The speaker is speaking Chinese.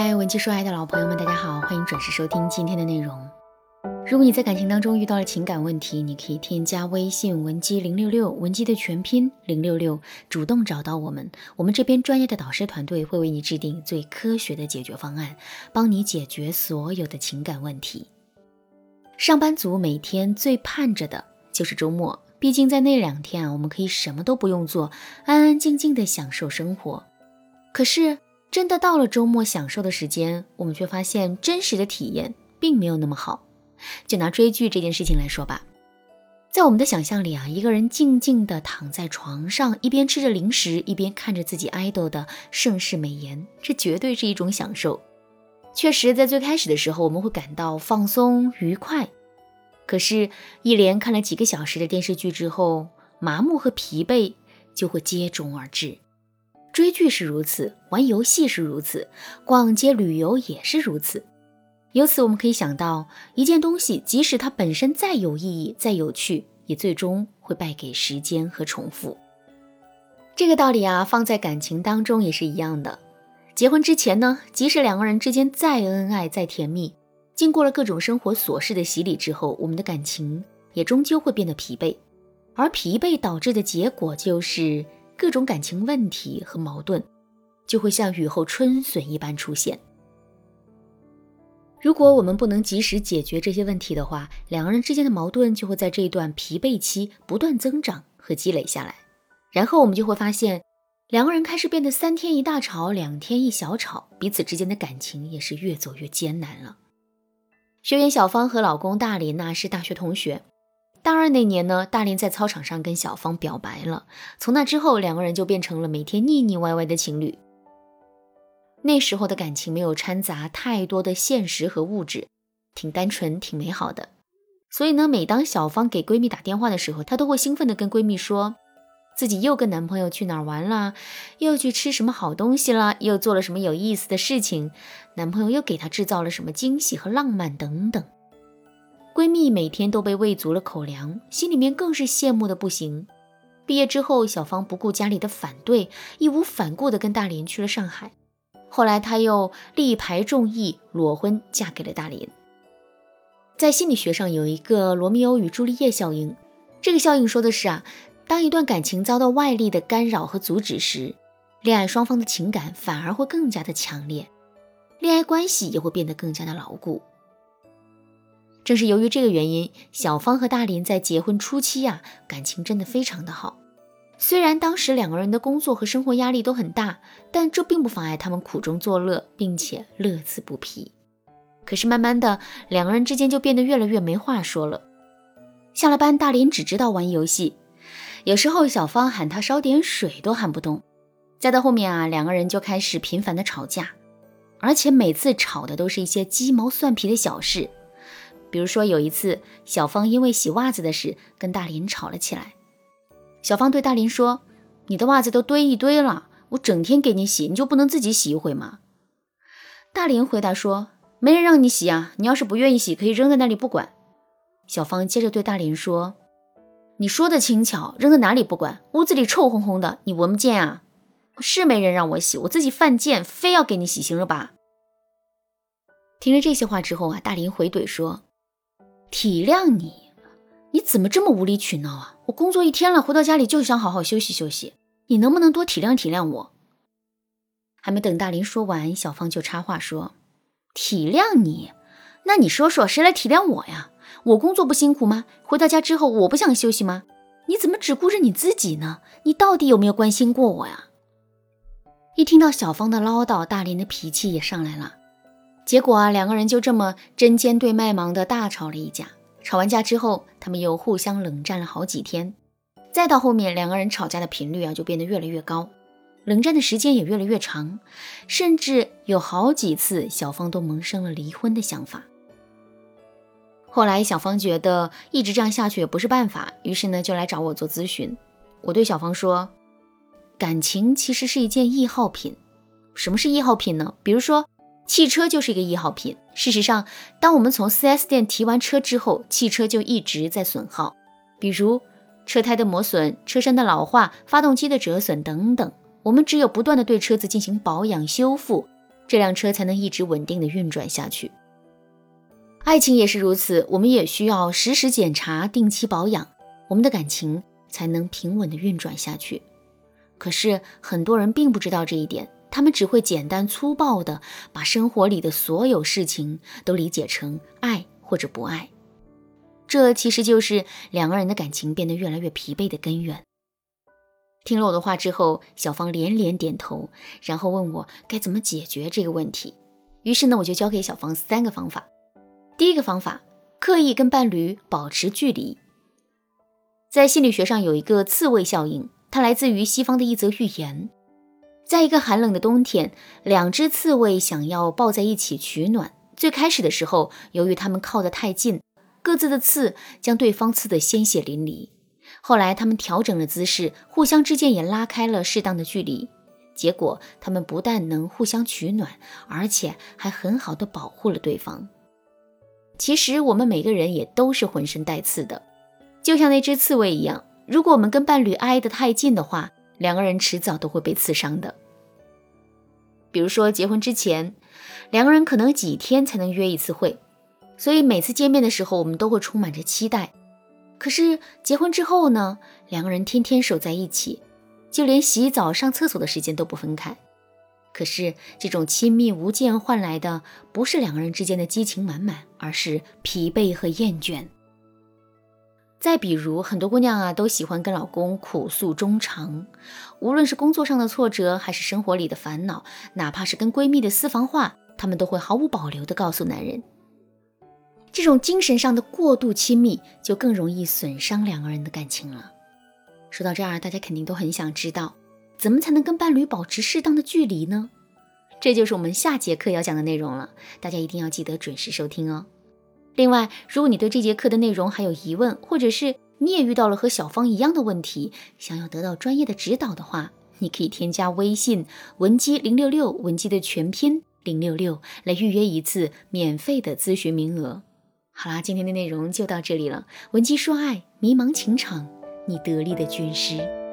嗨，文姬说爱的老朋友们，大家好，欢迎准时收听今天的内容。如果你在感情当中遇到了情感问题，你可以添加微信文姬零六六，文姬的全拼零六六，主动找到我们，我们这边专业的导师团队会为你制定最科学的解决方案，帮你解决所有的情感问题。上班族每天最盼着的就是周末，毕竟在那两天啊，我们可以什么都不用做，安安静静的享受生活。可是。真的到了周末享受的时间，我们却发现真实的体验并没有那么好。就拿追剧这件事情来说吧，在我们的想象里啊，一个人静静地躺在床上，一边吃着零食，一边看着自己爱豆的盛世美颜，这绝对是一种享受。确实，在最开始的时候，我们会感到放松愉快。可是，一连看了几个小时的电视剧之后，麻木和疲惫就会接踵而至。追剧是如此，玩游戏是如此，逛街旅游也是如此。由此我们可以想到，一件东西即使它本身再有意义、再有趣，也最终会败给时间和重复。这个道理啊，放在感情当中也是一样的。结婚之前呢，即使两个人之间再恩爱、再甜蜜，经过了各种生活琐事的洗礼之后，我们的感情也终究会变得疲惫，而疲惫导致的结果就是。各种感情问题和矛盾就会像雨后春笋一般出现。如果我们不能及时解决这些问题的话，两个人之间的矛盾就会在这一段疲惫期不断增长和积累下来。然后我们就会发现，两个人开始变得三天一大吵，两天一小吵，彼此之间的感情也是越走越艰难了。学员小芳和老公大林那是大学同学。大二那年呢，大林在操场上跟小芳表白了。从那之后，两个人就变成了每天腻腻歪歪的情侣。那时候的感情没有掺杂太多的现实和物质，挺单纯、挺美好的。所以呢，每当小芳给闺蜜打电话的时候，她都会兴奋地跟闺蜜说，自己又跟男朋友去哪儿玩了，又去吃什么好东西了，又做了什么有意思的事情，男朋友又给她制造了什么惊喜和浪漫等等。闺蜜每天都被喂足了口粮，心里面更是羡慕的不行。毕业之后，小芳不顾家里的反对，义无反顾地跟大林去了上海。后来，她又力排众议，裸婚嫁给了大林。在心理学上有一个罗密欧与朱丽叶效应，这个效应说的是啊，当一段感情遭到外力的干扰和阻止时，恋爱双方的情感反而会更加的强烈，恋爱关系也会变得更加的牢固。正是由于这个原因，小芳和大林在结婚初期呀，感情真的非常的好。虽然当时两个人的工作和生活压力都很大，但这并不妨碍他们苦中作乐，并且乐此不疲。可是慢慢的，两个人之间就变得越来越没话说了。下了班，大林只知道玩游戏，有时候小芳喊他烧点水都喊不动。再到后面啊，两个人就开始频繁的吵架，而且每次吵的都是一些鸡毛蒜皮的小事。比如说有一次，小芳因为洗袜子的事跟大林吵了起来。小芳对大林说：“你的袜子都堆一堆了，我整天给你洗，你就不能自己洗一回吗？”大林回答说：“没人让你洗啊，你要是不愿意洗，可以扔在那里不管。”小芳接着对大林说：“你说的轻巧，扔在哪里不管？屋子里臭烘烘的，你闻不见啊？是没人让我洗，我自己犯贱，非要给你洗，行了吧？”听了这些话之后啊，大林回怼说。体谅你，你怎么这么无理取闹啊？我工作一天了，回到家里就想好好休息休息。你能不能多体谅体谅我？还没等大林说完，小芳就插话说：“体谅你？那你说说，谁来体谅我呀？我工作不辛苦吗？回到家之后，我不想休息吗？你怎么只顾着你自己呢？你到底有没有关心过我呀？”一听到小芳的唠叨，大林的脾气也上来了。结果啊，两个人就这么针尖对麦芒的大吵了一架。吵完架之后，他们又互相冷战了好几天。再到后面，两个人吵架的频率啊就变得越来越高，冷战的时间也越来越长，甚至有好几次，小芳都萌生了离婚的想法。后来，小芳觉得一直这样下去也不是办法，于是呢就来找我做咨询。我对小芳说：“感情其实是一件易耗品。什么是易耗品呢？比如说。”汽车就是一个易耗品。事实上，当我们从 4S 店提完车之后，汽车就一直在损耗，比如车胎的磨损、车身的老化、发动机的折损等等。我们只有不断的对车子进行保养修复，这辆车才能一直稳定的运转下去。爱情也是如此，我们也需要实时检查、定期保养，我们的感情才能平稳的运转下去。可是很多人并不知道这一点，他们只会简单粗暴的把生活里的所有事情都理解成爱或者不爱，这其实就是两个人的感情变得越来越疲惫的根源。听了我的话之后，小芳连连点头，然后问我该怎么解决这个问题。于是呢，我就教给小芳三个方法。第一个方法，刻意跟伴侣保持距离。在心理学上有一个刺猬效应，它来自于西方的一则寓言。在一个寒冷的冬天，两只刺猬想要抱在一起取暖。最开始的时候，由于它们靠得太近，各自的刺将对方刺得鲜血淋漓。后来，他们调整了姿势，互相之间也拉开了适当的距离。结果，他们不但能互相取暖，而且还很好的保护了对方。其实我们每个人也都是浑身带刺的，就像那只刺猬一样。如果我们跟伴侣挨得太近的话，两个人迟早都会被刺伤的。比如说结婚之前，两个人可能几天才能约一次会，所以每次见面的时候我们都会充满着期待。可是结婚之后呢，两个人天天守在一起，就连洗澡、上厕所的时间都不分开。可是，这种亲密无间换来的不是两个人之间的激情满满，而是疲惫和厌倦。再比如，很多姑娘啊都喜欢跟老公苦诉衷肠，无论是工作上的挫折，还是生活里的烦恼，哪怕是跟闺蜜的私房话，她们都会毫无保留地告诉男人。这种精神上的过度亲密，就更容易损伤两个人的感情了。说到这儿，大家肯定都很想知道。怎么才能跟伴侣保持适当的距离呢？这就是我们下节课要讲的内容了，大家一定要记得准时收听哦。另外，如果你对这节课的内容还有疑问，或者是你也遇到了和小芳一样的问题，想要得到专业的指导的话，你可以添加微信文姬零六六，文姬的全拼零六六，来预约一次免费的咨询名额。好啦，今天的内容就到这里了。文姬说爱，迷茫情场，你得力的军师。